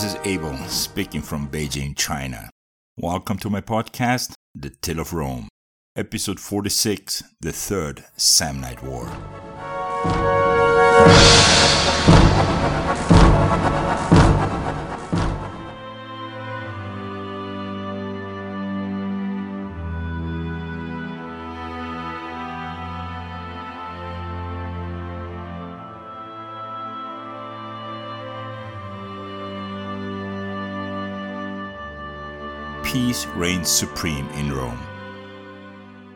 This is Abel speaking from Beijing, China. Welcome to my podcast, The Tale of Rome, episode 46 The Third Samnite War. Peace reigns supreme in Rome.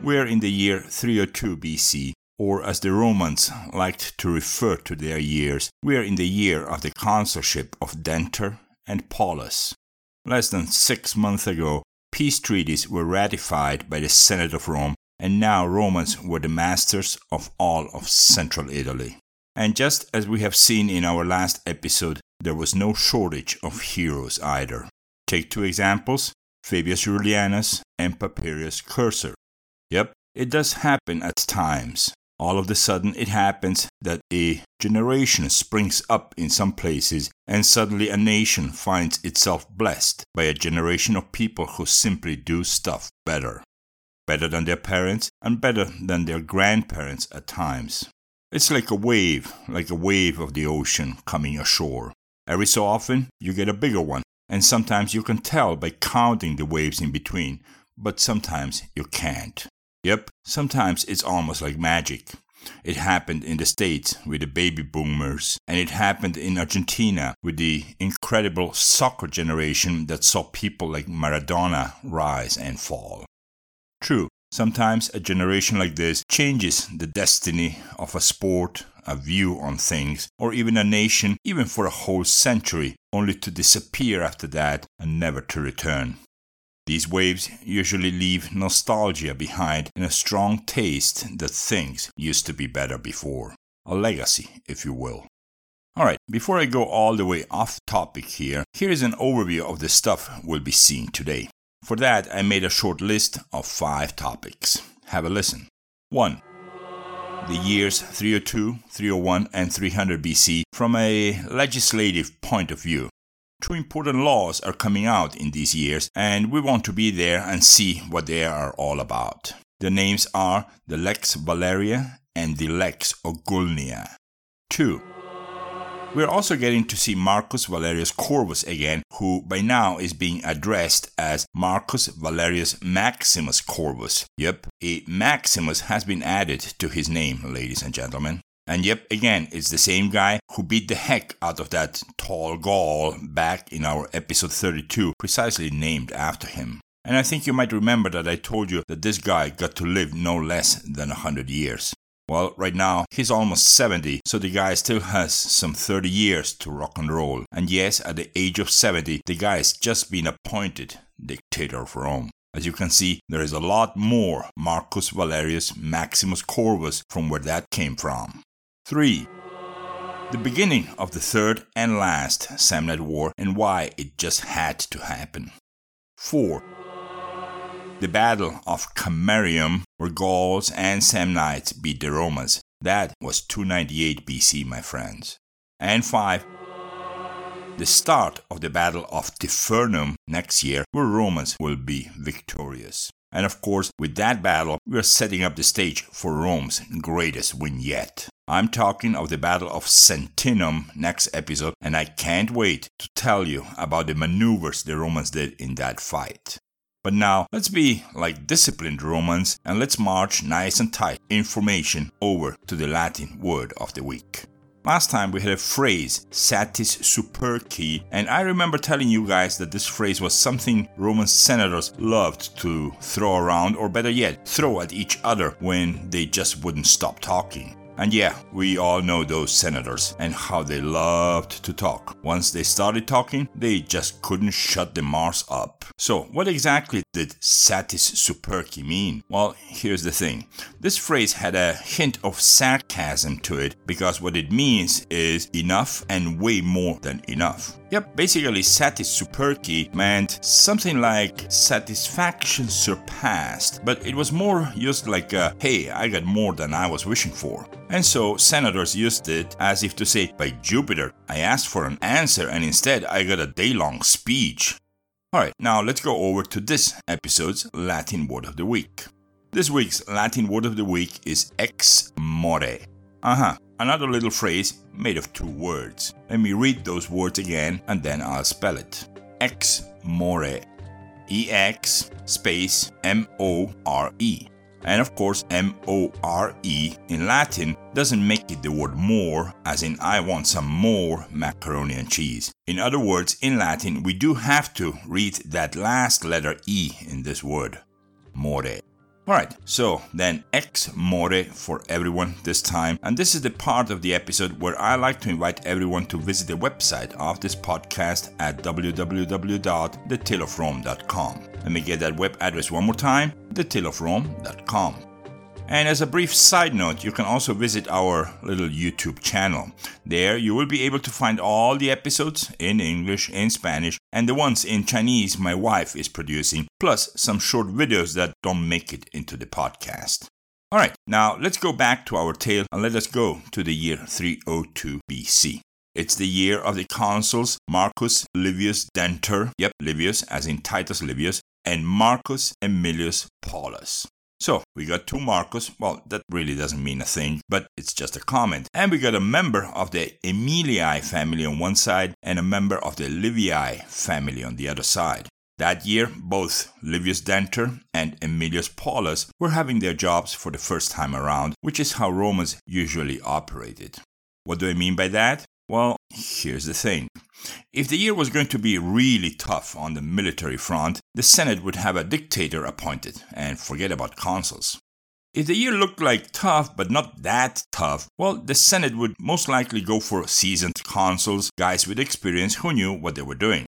We are in the year 302 BC, or as the Romans liked to refer to their years, we are in the year of the consulship of Denter and Paulus. Less than six months ago, peace treaties were ratified by the Senate of Rome, and now Romans were the masters of all of central Italy. And just as we have seen in our last episode, there was no shortage of heroes either. Take two examples Fabius Rullianus, and Papirius Cursor. Yep, it does happen at times. All of a sudden, it happens that a generation springs up in some places, and suddenly a nation finds itself blessed by a generation of people who simply do stuff better. Better than their parents, and better than their grandparents at times. It's like a wave, like a wave of the ocean coming ashore. Every so often, you get a bigger one, and sometimes you can tell by counting the waves in between, but sometimes you can't. Yep, sometimes it's almost like magic. It happened in the States with the baby boomers, and it happened in Argentina with the incredible soccer generation that saw people like Maradona rise and fall. True, sometimes a generation like this changes the destiny of a sport, a view on things, or even a nation, even for a whole century, only to disappear after that and never to return. These waves usually leave nostalgia behind and a strong taste that things used to be better before. A legacy, if you will. Alright, before I go all the way off topic here, here is an overview of the stuff we'll be seeing today. For that, I made a short list of five topics. Have a listen. 1 the years 302, 301, and 300 BC from a legislative point of view. Two important laws are coming out in these years, and we want to be there and see what they are all about. The names are the Lex Valeria and the Lex Ogulnia. 2. We're also getting to see Marcus Valerius Corvus again, who by now is being addressed as Marcus Valerius Maximus Corvus. Yep, a Maximus has been added to his name, ladies and gentlemen. And yep, again, it's the same guy who beat the heck out of that tall Gaul back in our episode 32, precisely named after him. And I think you might remember that I told you that this guy got to live no less than a hundred years. Well, right now, he's almost 70, so the guy still has some 30 years to rock and roll. And yes, at the age of 70, the guy has just been appointed dictator of Rome. As you can see, there is a lot more Marcus Valerius Maximus Corvus from where that came from. 3. The beginning of the third and last Samnite War and why it just had to happen. 4 the Battle of Camerium, where Gauls and Samnites beat the Romans. That was 298 BC, my friends. And 5. The start of the Battle of Tifernum next year, where Romans will be victorious. And of course, with that battle, we are setting up the stage for Rome's greatest win yet. I'm talking of the Battle of Sentinum next episode, and I can't wait to tell you about the maneuvers the Romans did in that fight. But now, let's be like disciplined Romans and let's march nice and tight information over to the Latin word of the week. Last time we had a phrase, satis superque, and I remember telling you guys that this phrase was something Roman senators loved to throw around, or better yet, throw at each other when they just wouldn't stop talking. And yeah, we all know those senators and how they loved to talk. Once they started talking, they just couldn't shut the mouths up. So, what exactly did satis superque mean? Well, here's the thing. This phrase had a hint of sarcasm to it because what it means is enough and way more than enough. Yep, basically satis superque meant something like satisfaction surpassed, but it was more used like a, hey, I got more than I was wishing for. And so senators used it as if to say, By Jupiter, I asked for an answer and instead I got a day long speech. Alright, now let's go over to this episode's Latin word of the week. This week's Latin word of the week is ex more. Uh huh, another little phrase made of two words. Let me read those words again and then I'll spell it. Ex more. E X space M O R E. And of course, M O R E in Latin doesn't make it the word more, as in I want some more macaroni and cheese. In other words, in Latin, we do have to read that last letter E in this word, more. Alright, so then ex more for everyone this time. And this is the part of the episode where I like to invite everyone to visit the website of this podcast at www.thetaleofrome.com. Let me get that web address one more time thetaleofrome.com. And as a brief side note, you can also visit our little YouTube channel. There you will be able to find all the episodes in English, in Spanish, and the ones in Chinese my wife is producing, plus some short videos that don't make it into the podcast. Alright, now let's go back to our tale and let us go to the year 302 BC. It's the year of the consuls Marcus Livius Denter, yep, Livius as in Titus Livius, and Marcus Aemilius Paulus. So we got two Marcus. Well, that really doesn't mean a thing, but it's just a comment. And we got a member of the Aemilii family on one side and a member of the Livii family on the other side. That year, both Livius Denter and Aemilius Paulus were having their jobs for the first time around, which is how Romans usually operated. What do I mean by that? Well, here's the thing. If the year was going to be really tough on the military front, the Senate would have a dictator appointed and forget about consuls. If the year looked like tough but not that tough, well, the Senate would most likely go for seasoned consuls, guys with experience who knew what they were doing.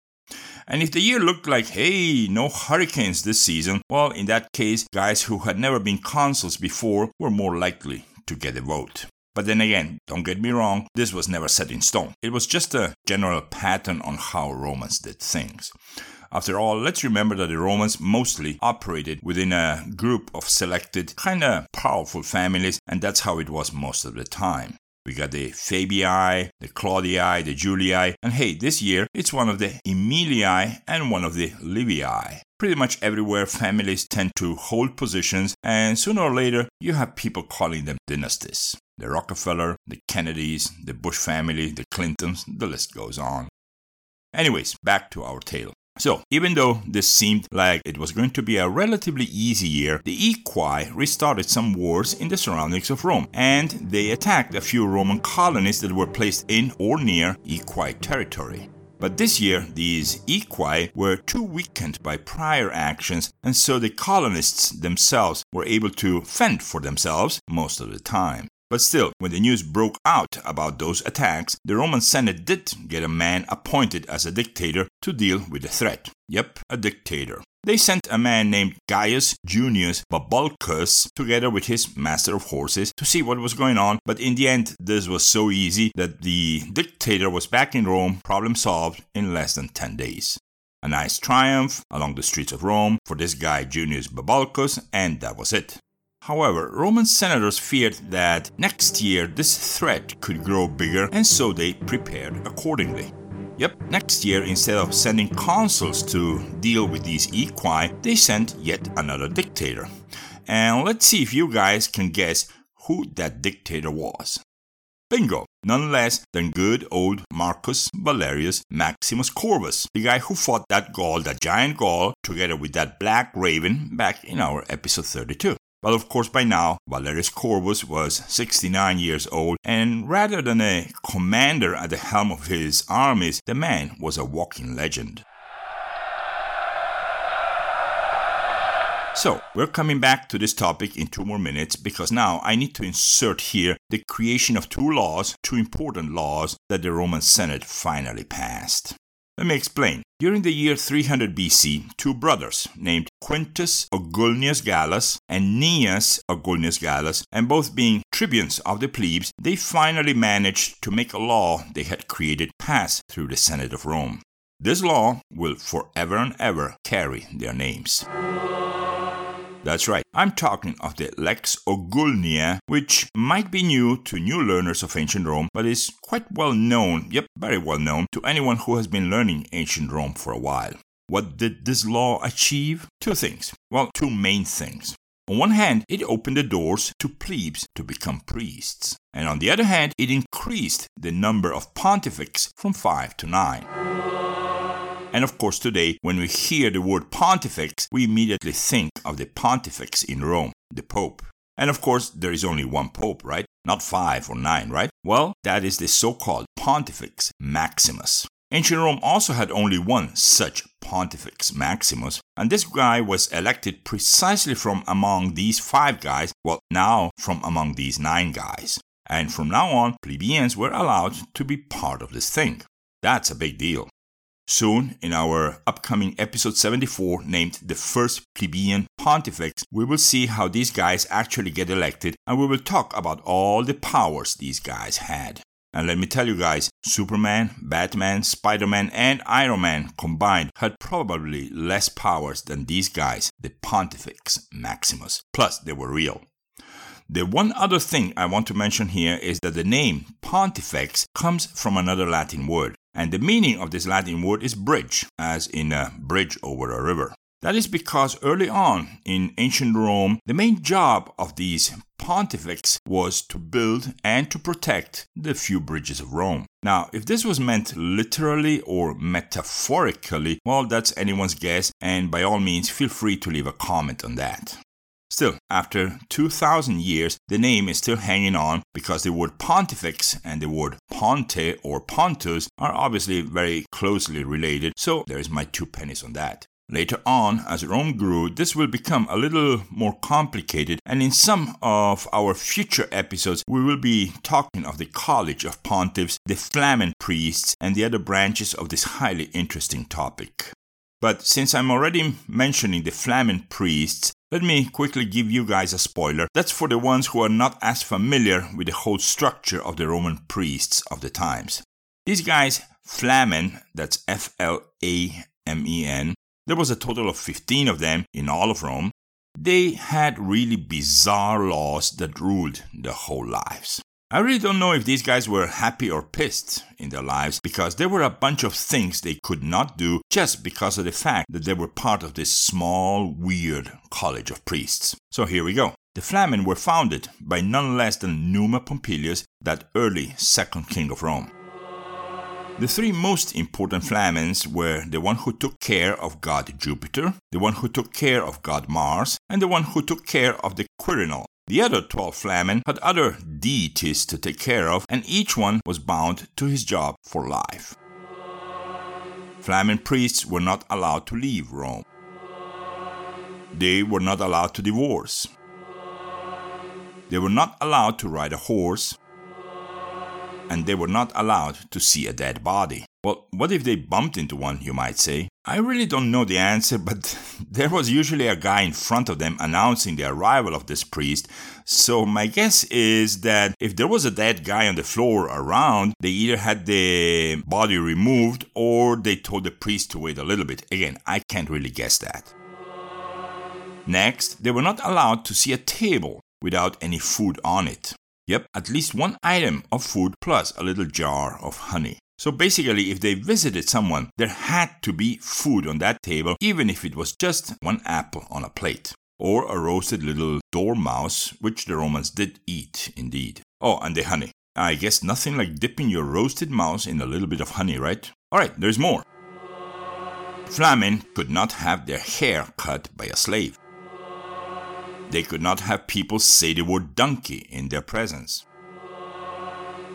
And if the year looked like, hey, no hurricanes this season, well, in that case, guys who had never been consuls before were more likely to get a vote. But then again, don't get me wrong, this was never set in stone. It was just a general pattern on how Romans did things. After all, let's remember that the Romans mostly operated within a group of selected, kinda powerful families, and that's how it was most of the time. We got the Fabii, the Claudii, the Julii, and hey, this year it's one of the Aemilii and one of the Livii. Pretty much everywhere families tend to hold positions, and sooner or later you have people calling them dynasties the Rockefeller, the Kennedys, the Bush family, the Clintons, the list goes on. Anyways, back to our tale. So, even though this seemed like it was going to be a relatively easy year, the Equi restarted some wars in the surroundings of Rome, and they attacked a few Roman colonies that were placed in or near Equi territory. But this year, these equi were too weakened by prior actions, and so the colonists themselves were able to fend for themselves most of the time. But still, when the news broke out about those attacks, the Roman Senate did get a man appointed as a dictator to deal with the threat. Yep, a dictator. They sent a man named Gaius Junius Babulcus together with his master of horses to see what was going on, but in the end, this was so easy that the dictator was back in Rome, problem solved in less than 10 days. A nice triumph along the streets of Rome for this guy Junius Babulcus, and that was it. However, Roman senators feared that next year this threat could grow bigger, and so they prepared accordingly. Yep, next year, instead of sending consuls to deal with these equi, they sent yet another dictator. And let's see if you guys can guess who that dictator was. Bingo! None less than good old Marcus Valerius Maximus Corvus, the guy who fought that Gaul, that giant Gaul, together with that black raven back in our episode 32. But of course, by now, Valerius Corvus was 69 years old, and rather than a commander at the helm of his armies, the man was a walking legend. So, we're coming back to this topic in two more minutes because now I need to insert here the creation of two laws, two important laws that the Roman Senate finally passed. Let me explain. During the year 300 BC, two brothers named Quintus Ogulnius Gallus and Gnaeus Ogulnius Gallus, and both being tribunes of the plebes, they finally managed to make a law they had created pass through the Senate of Rome. This law will forever and ever carry their names. That's right, I'm talking of the Lex Ogulnia, which might be new to new learners of ancient Rome, but is quite well known, yep, very well known, to anyone who has been learning ancient Rome for a while. What did this law achieve? Two things. Well, two main things. On one hand, it opened the doors to plebes to become priests, and on the other hand, it increased the number of pontifex from five to nine. And of course, today, when we hear the word pontifex, we immediately think of the pontifex in Rome, the Pope. And of course, there is only one Pope, right? Not five or nine, right? Well, that is the so called Pontifex Maximus. Ancient Rome also had only one such Pontifex Maximus, and this guy was elected precisely from among these five guys, well, now from among these nine guys. And from now on, plebeians were allowed to be part of this thing. That's a big deal. Soon, in our upcoming episode 74, named The First Plebeian Pontifex, we will see how these guys actually get elected and we will talk about all the powers these guys had. And let me tell you guys, Superman, Batman, Spider Man, and Iron Man combined had probably less powers than these guys, the Pontifex Maximus. Plus, they were real. The one other thing I want to mention here is that the name Pontifex comes from another Latin word, and the meaning of this Latin word is bridge, as in a bridge over a river. That is because early on in ancient Rome, the main job of these pontifex was to build and to protect the few bridges of Rome. Now, if this was meant literally or metaphorically, well, that's anyone's guess, and by all means, feel free to leave a comment on that. Still, after 2000 years, the name is still hanging on because the word pontifex and the word ponte or pontus are obviously very closely related, so there's my two pennies on that. Later on, as Rome grew, this will become a little more complicated, and in some of our future episodes, we will be talking of the College of Pontiffs, the Flamen priests, and the other branches of this highly interesting topic. But since I'm already mentioning the Flamen priests, let me quickly give you guys a spoiler. That's for the ones who are not as familiar with the whole structure of the Roman priests of the times. These guys, Flamen, that's F L A M E N, there was a total of 15 of them in all of Rome. They had really bizarre laws that ruled their whole lives. I really don't know if these guys were happy or pissed in their lives because there were a bunch of things they could not do just because of the fact that they were part of this small, weird college of priests. So here we go. The Flamen were founded by none less than Numa Pompilius, that early second king of Rome. The three most important Flamens were the one who took care of god Jupiter, the one who took care of god Mars, and the one who took care of the Quirinal, the other 12 Flamen had other deities to take care of, and each one was bound to his job for life. Flamen priests were not allowed to leave Rome. They were not allowed to divorce. They were not allowed to ride a horse, and they were not allowed to see a dead body. Well, what if they bumped into one, you might say? I really don't know the answer, but there was usually a guy in front of them announcing the arrival of this priest, so my guess is that if there was a dead guy on the floor around, they either had the body removed or they told the priest to wait a little bit. Again, I can't really guess that. Next, they were not allowed to see a table without any food on it. Yep, at least one item of food plus a little jar of honey. So basically, if they visited someone, there had to be food on that table, even if it was just one apple on a plate. Or a roasted little dormouse, which the Romans did eat indeed. Oh, and the honey. I guess nothing like dipping your roasted mouse in a little bit of honey, right? Alright, there's more. Flamen could not have their hair cut by a slave. They could not have people say the word donkey in their presence.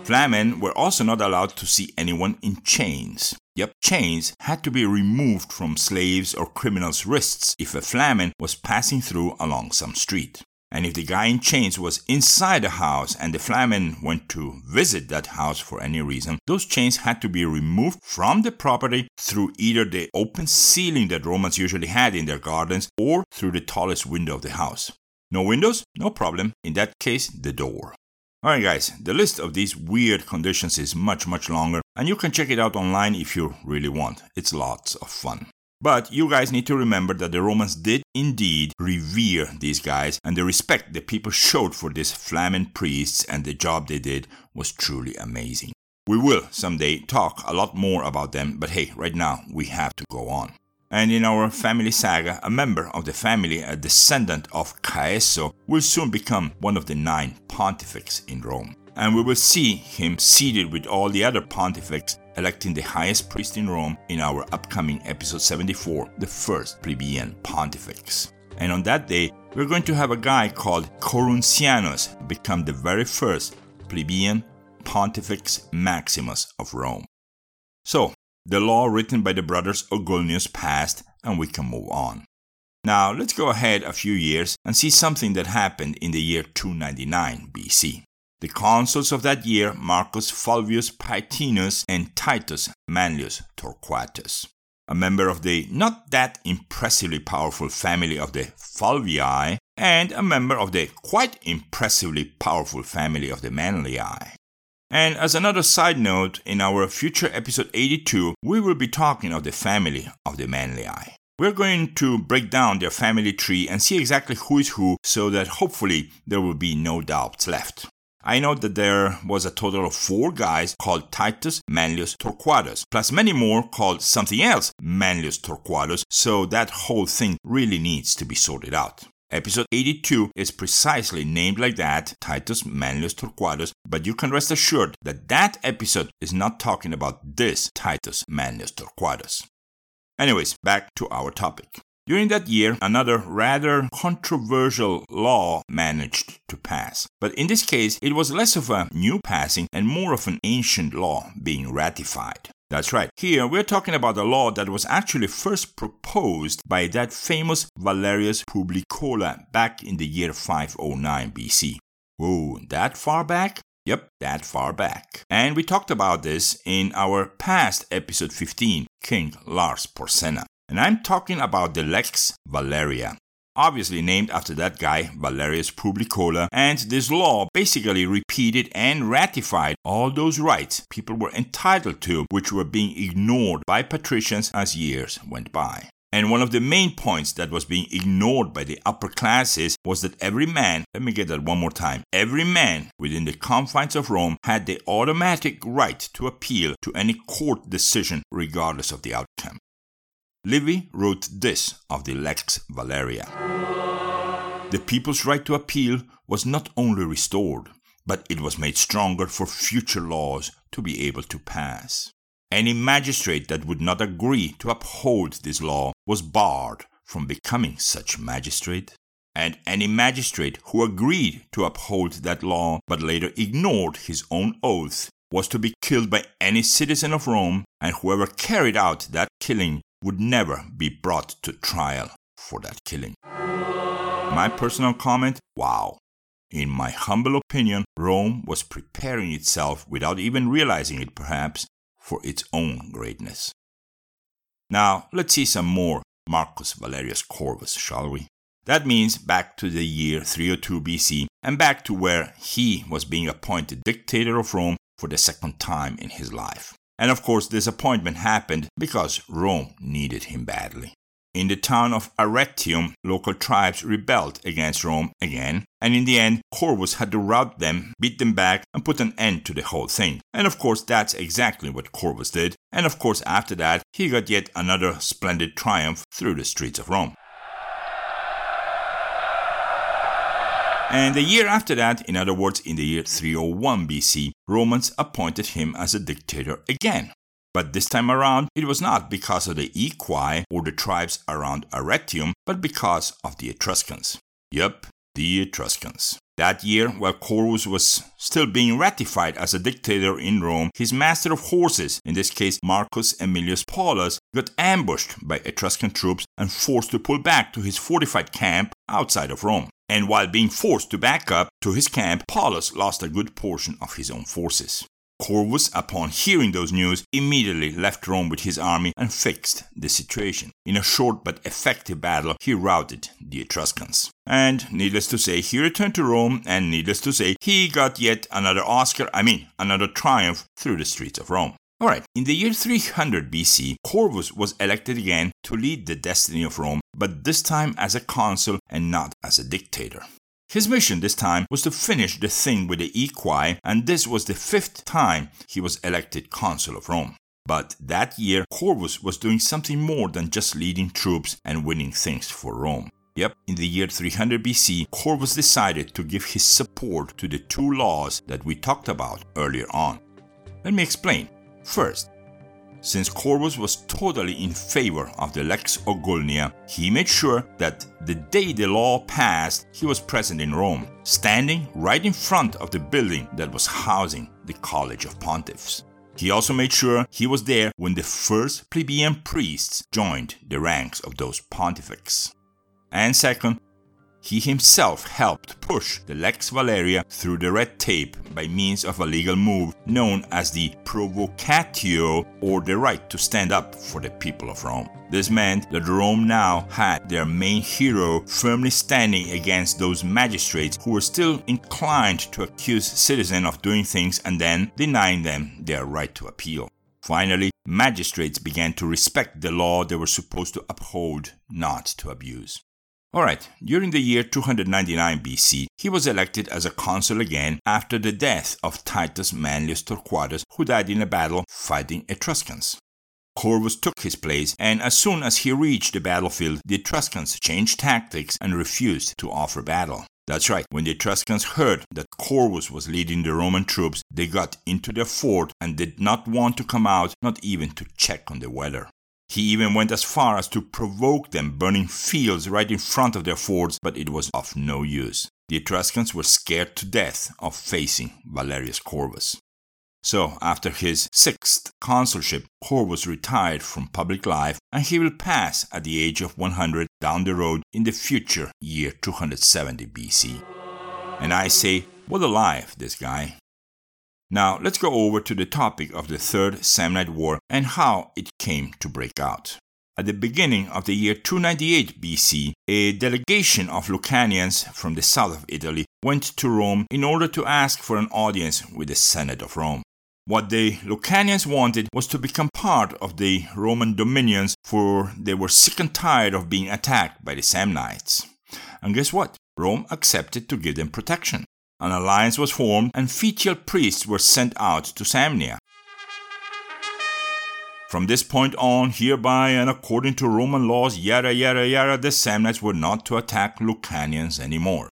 Flamen were also not allowed to see anyone in chains. Yep, chains had to be removed from slaves or criminals' wrists if a Flamen was passing through along some street. And if the guy in chains was inside a house and the Flamen went to visit that house for any reason, those chains had to be removed from the property through either the open ceiling that Romans usually had in their gardens or through the tallest window of the house. No windows? No problem. In that case, the door. Alright, guys, the list of these weird conditions is much, much longer, and you can check it out online if you really want. It's lots of fun. But you guys need to remember that the Romans did indeed revere these guys, and the respect the people showed for these Flamen priests and the job they did was truly amazing. We will someday talk a lot more about them, but hey, right now we have to go on. And in our family saga, a member of the family, a descendant of Caeso, will soon become one of the nine pontifex in Rome. And we will see him seated with all the other pontifex electing the highest priest in Rome in our upcoming episode 74, the first plebeian pontifex. And on that day, we're going to have a guy called Coruncanius become the very first plebeian pontifex maximus of Rome. So, the law written by the brothers Ogulnius passed, and we can move on. Now, let's go ahead a few years and see something that happened in the year 299 BC. The consuls of that year, Marcus Fulvius Paetinus and Titus Manlius Torquatus. A member of the not that impressively powerful family of the Fulvii, and a member of the quite impressively powerful family of the Manlii. And as another side note, in our future episode 82, we will be talking of the family of the Manlii. We're going to break down their family tree and see exactly who is who so that hopefully there will be no doubts left. I know that there was a total of four guys called Titus Manlius Torquatus, plus many more called something else Manlius Torquatus, so that whole thing really needs to be sorted out. Episode 82 is precisely named like that, Titus Manlius Torquatus, but you can rest assured that that episode is not talking about this Titus Manlius Torquatus. Anyways, back to our topic. During that year, another rather controversial law managed to pass. But in this case, it was less of a new passing and more of an ancient law being ratified. That's right. Here we're talking about a law that was actually first proposed by that famous Valerius Publicola back in the year 509 BC. Whoa, that far back? Yep, that far back. And we talked about this in our past episode 15, King Lars Porsena. And I'm talking about the Lex Valeria obviously named after that guy, Valerius Publicola, and this law basically repeated and ratified all those rights people were entitled to, which were being ignored by patricians as years went by. And one of the main points that was being ignored by the upper classes was that every man, let me get that one more time, every man within the confines of Rome had the automatic right to appeal to any court decision regardless of the outcome. Livy wrote this of the Lex Valeria. The people's right to appeal was not only restored, but it was made stronger for future laws to be able to pass. Any magistrate that would not agree to uphold this law was barred from becoming such magistrate, and any magistrate who agreed to uphold that law but later ignored his own oath was to be killed by any citizen of Rome, and whoever carried out that killing would never be brought to trial for that killing. My personal comment wow. In my humble opinion, Rome was preparing itself, without even realizing it perhaps, for its own greatness. Now, let's see some more Marcus Valerius Corvus, shall we? That means back to the year 302 BC and back to where he was being appointed dictator of Rome for the second time in his life. And of course, this appointment happened because Rome needed him badly. In the town of Arretium, local tribes rebelled against Rome again, and in the end, Corvus had to rout them, beat them back, and put an end to the whole thing. And of course, that's exactly what Corvus did. And of course, after that, he got yet another splendid triumph through the streets of Rome. And the year after that, in other words, in the year 301 BC, Romans appointed him as a dictator again. But this time around, it was not because of the Equi or the tribes around Arretium, but because of the Etruscans. Yup, the Etruscans. That year, while Corvus was still being ratified as a dictator in Rome, his master of horses, in this case Marcus Aemilius Paulus, got ambushed by Etruscan troops and forced to pull back to his fortified camp outside of Rome. And while being forced to back up to his camp, Paulus lost a good portion of his own forces. Corvus, upon hearing those news, immediately left Rome with his army and fixed the situation. In a short but effective battle, he routed the Etruscans. And needless to say, he returned to Rome, and needless to say, he got yet another Oscar, I mean, another triumph through the streets of Rome. Alright, in the year 300 BC, Corvus was elected again to lead the destiny of Rome, but this time as a consul and not as a dictator. His mission this time was to finish the thing with the equi, and this was the fifth time he was elected consul of Rome. But that year, Corvus was doing something more than just leading troops and winning things for Rome. Yep, in the year 300 BC, Corvus decided to give his support to the two laws that we talked about earlier on. Let me explain. First, since Corvus was totally in favor of the Lex Ogulnia, he made sure that the day the law passed, he was present in Rome, standing right in front of the building that was housing the College of Pontiffs. He also made sure he was there when the first plebeian priests joined the ranks of those pontifex. And second, he himself helped push the Lex Valeria through the red tape by means of a legal move known as the provocatio or the right to stand up for the people of Rome. This meant that Rome now had their main hero firmly standing against those magistrates who were still inclined to accuse citizens of doing things and then denying them their right to appeal. Finally, magistrates began to respect the law they were supposed to uphold, not to abuse. Alright, during the year 299 BC, he was elected as a consul again after the death of Titus Manlius Torquatus, who died in a battle fighting Etruscans. Corvus took his place, and as soon as he reached the battlefield, the Etruscans changed tactics and refused to offer battle. That's right, when the Etruscans heard that Corvus was leading the Roman troops, they got into their fort and did not want to come out, not even to check on the weather. He even went as far as to provoke them, burning fields right in front of their forts, but it was of no use. The Etruscans were scared to death of facing Valerius Corvus. So, after his sixth consulship, Corvus retired from public life and he will pass at the age of 100 down the road in the future year 270 BC. And I say, what a life, this guy. Now, let's go over to the topic of the Third Samnite War and how it came to break out. At the beginning of the year 298 BC, a delegation of Lucanians from the south of Italy went to Rome in order to ask for an audience with the Senate of Rome. What the Lucanians wanted was to become part of the Roman dominions, for they were sick and tired of being attacked by the Samnites. And guess what? Rome accepted to give them protection. An alliance was formed, and fetial priests were sent out to Samnia. From this point on, hereby and according to Roman laws, yada yada yada, the Samnites were not to attack Lucanians anymore.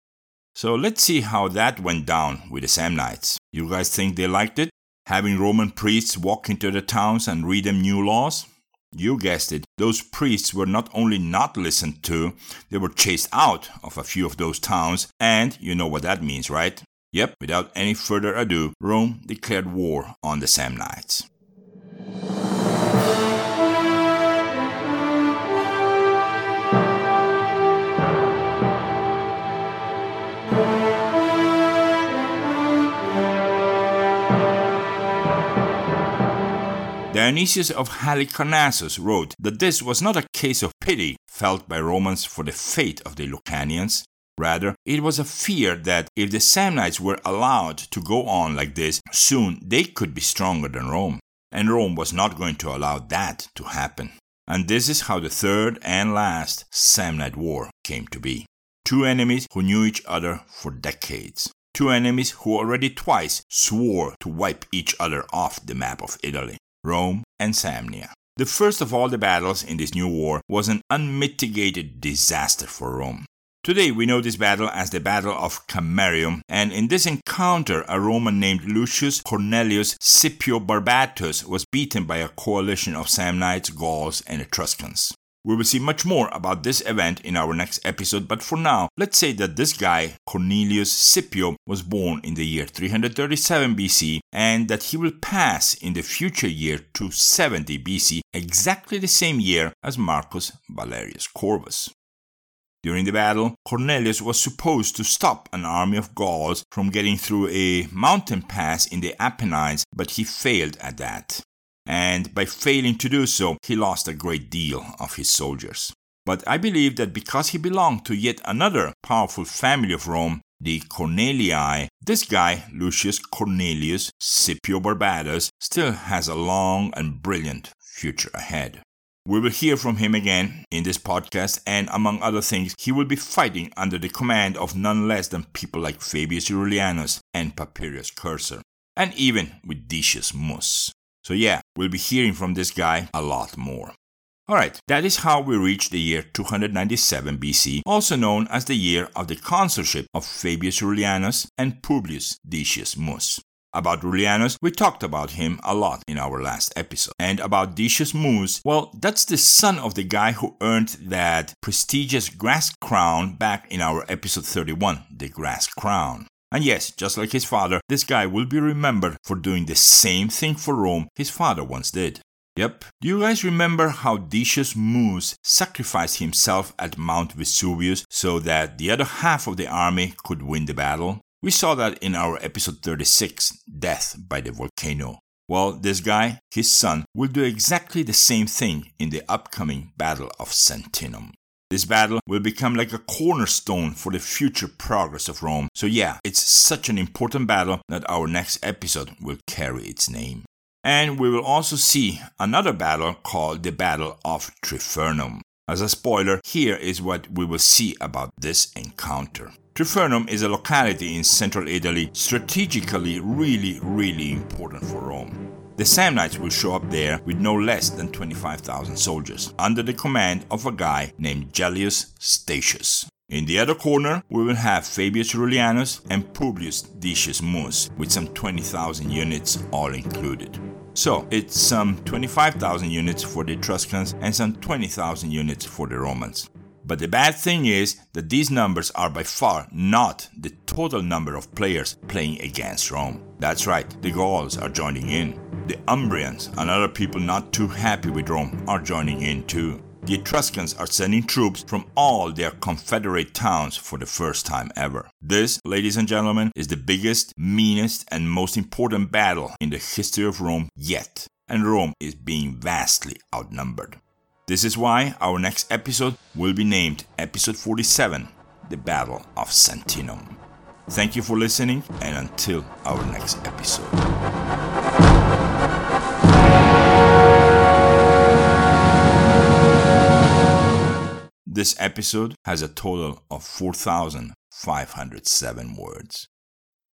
So let's see how that went down with the Samnites. You guys think they liked it? having Roman priests walk into the towns and read them new laws? You guessed it, those priests were not only not listened to, they were chased out of a few of those towns, and you know what that means, right? Yep, without any further ado, Rome declared war on the Samnites. Dionysius of Halicarnassus wrote that this was not a case of pity felt by Romans for the fate of the Lucanians. Rather, it was a fear that if the Samnites were allowed to go on like this, soon they could be stronger than Rome. And Rome was not going to allow that to happen. And this is how the third and last Samnite War came to be. Two enemies who knew each other for decades. Two enemies who already twice swore to wipe each other off the map of Italy. Rome, and Samnia. The first of all the battles in this new war was an unmitigated disaster for Rome. Today we know this battle as the Battle of Camerium, and in this encounter a Roman named Lucius Cornelius Scipio Barbatus was beaten by a coalition of Samnites, Gauls, and Etruscans. We will see much more about this event in our next episode, but for now, let's say that this guy, Cornelius Scipio, was born in the year 337 BC and that he will pass in the future year 270 BC, exactly the same year as Marcus Valerius Corvus. During the battle, Cornelius was supposed to stop an army of Gauls from getting through a mountain pass in the Apennines, but he failed at that and by failing to do so, he lost a great deal of his soldiers. But I believe that because he belonged to yet another powerful family of Rome, the Cornelii, this guy, Lucius Cornelius Scipio Barbatus, still has a long and brilliant future ahead. We will hear from him again in this podcast, and among other things, he will be fighting under the command of none less than people like Fabius Rullianus and Papirius Cursor, and even with Decius Mus. So, yeah, we'll be hearing from this guy a lot more. Alright, that is how we reach the year 297 BC, also known as the year of the consulship of Fabius Rullianus and Publius Decius Mus. About Rullianus, we talked about him a lot in our last episode. And about Decius Mus, well, that's the son of the guy who earned that prestigious grass crown back in our episode 31, the grass crown. And yes, just like his father, this guy will be remembered for doing the same thing for Rome his father once did. Yep. Do you guys remember how Decius Mus sacrificed himself at Mount Vesuvius so that the other half of the army could win the battle? We saw that in our episode 36, Death by the Volcano. Well, this guy, his son, will do exactly the same thing in the upcoming Battle of Sentinum. This battle will become like a cornerstone for the future progress of Rome. So, yeah, it's such an important battle that our next episode will carry its name. And we will also see another battle called the Battle of Tifernum. As a spoiler, here is what we will see about this encounter. Tifernum is a locality in central Italy, strategically really, really important for Rome. The Samnites will show up there with no less than 25,000 soldiers, under the command of a guy named Gellius Statius. In the other corner, we will have Fabius Rullianus and Publius Decius Mus, with some 20,000 units all included. So, it's some 25,000 units for the Etruscans and some 20,000 units for the Romans. But the bad thing is that these numbers are by far not the total number of players playing against Rome. That's right, the Gauls are joining in. The Umbrians and other people not too happy with Rome are joining in too the Etruscans are sending troops from all their confederate towns for the first time ever. This, ladies and gentlemen, is the biggest, meanest, and most important battle in the history of Rome yet, and Rome is being vastly outnumbered. This is why our next episode will be named Episode 47 The Battle of Sentinum. Thank you for listening, and until our next episode. This episode has a total of 4,507 words.